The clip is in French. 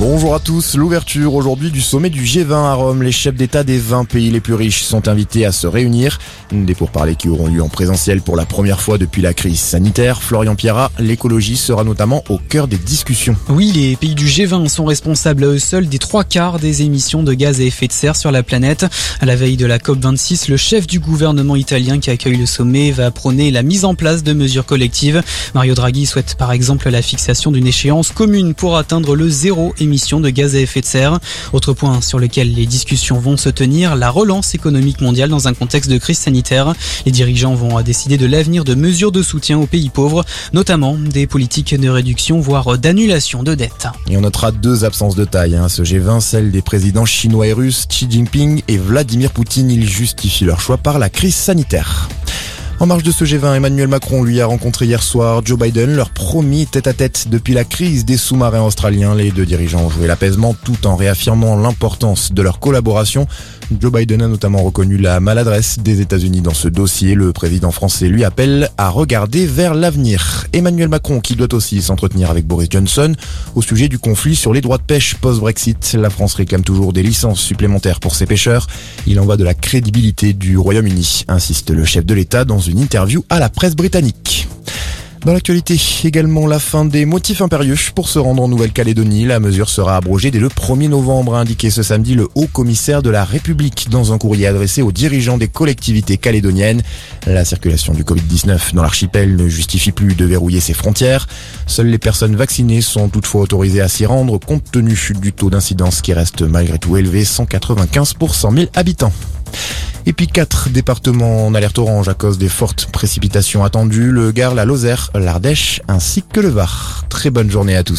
Bonjour à tous. L'ouverture aujourd'hui du sommet du G20 à Rome. Les chefs d'État des 20 pays les plus riches sont invités à se réunir. Des pourparlers qui auront lieu en présentiel pour la première fois depuis la crise sanitaire. Florian Pierra, l'écologie sera notamment au cœur des discussions. Oui, les pays du G20 sont responsables à eux seuls des trois quarts des émissions de gaz à effet de serre sur la planète. À la veille de la COP26, le chef du gouvernement italien qui accueille le sommet va prôner la mise en place de mesures collectives. Mario Draghi souhaite par exemple la fixation d'une échéance commune pour atteindre le zéro émission de gaz à effet de serre. Autre point sur lequel les discussions vont se tenir, la relance économique mondiale dans un contexte de crise sanitaire. Les dirigeants vont décider de l'avenir de mesures de soutien aux pays pauvres, notamment des politiques de réduction, voire d'annulation de dettes. Et on notera deux absences de taille. Hein. Ce G20, celle des présidents chinois et russes Xi Jinping et Vladimir Poutine. Ils justifient leur choix par la crise sanitaire. En marge de ce G20, Emmanuel Macron lui a rencontré hier soir Joe Biden, leur premier tête-à-tête depuis la crise des sous-marins australiens. Les deux dirigeants ont joué l'apaisement tout en réaffirmant l'importance de leur collaboration. Joe Biden a notamment reconnu la maladresse des États-Unis dans ce dossier. Le président français lui appelle à regarder vers l'avenir. Emmanuel Macron qui doit aussi s'entretenir avec Boris Johnson au sujet du conflit sur les droits de pêche post-Brexit. La France réclame toujours des licences supplémentaires pour ses pêcheurs. Il en va de la crédibilité du Royaume-Uni, insiste le chef de l'État dans une interview à la presse britannique. Dans l'actualité, également la fin des motifs impérieux pour se rendre en Nouvelle-Calédonie. La mesure sera abrogée dès le 1er novembre, a indiqué ce samedi le haut commissaire de la République dans un courrier adressé aux dirigeants des collectivités calédoniennes. La circulation du Covid-19 dans l'archipel ne justifie plus de verrouiller ses frontières. Seules les personnes vaccinées sont toutefois autorisées à s'y rendre compte tenu du taux d'incidence qui reste malgré tout élevé, 195 pour 100 000 habitants. Et puis quatre départements en alerte orange à cause des fortes précipitations attendues, le Gard, la Lozère, l'Ardèche ainsi que le Var. Très bonne journée à tous.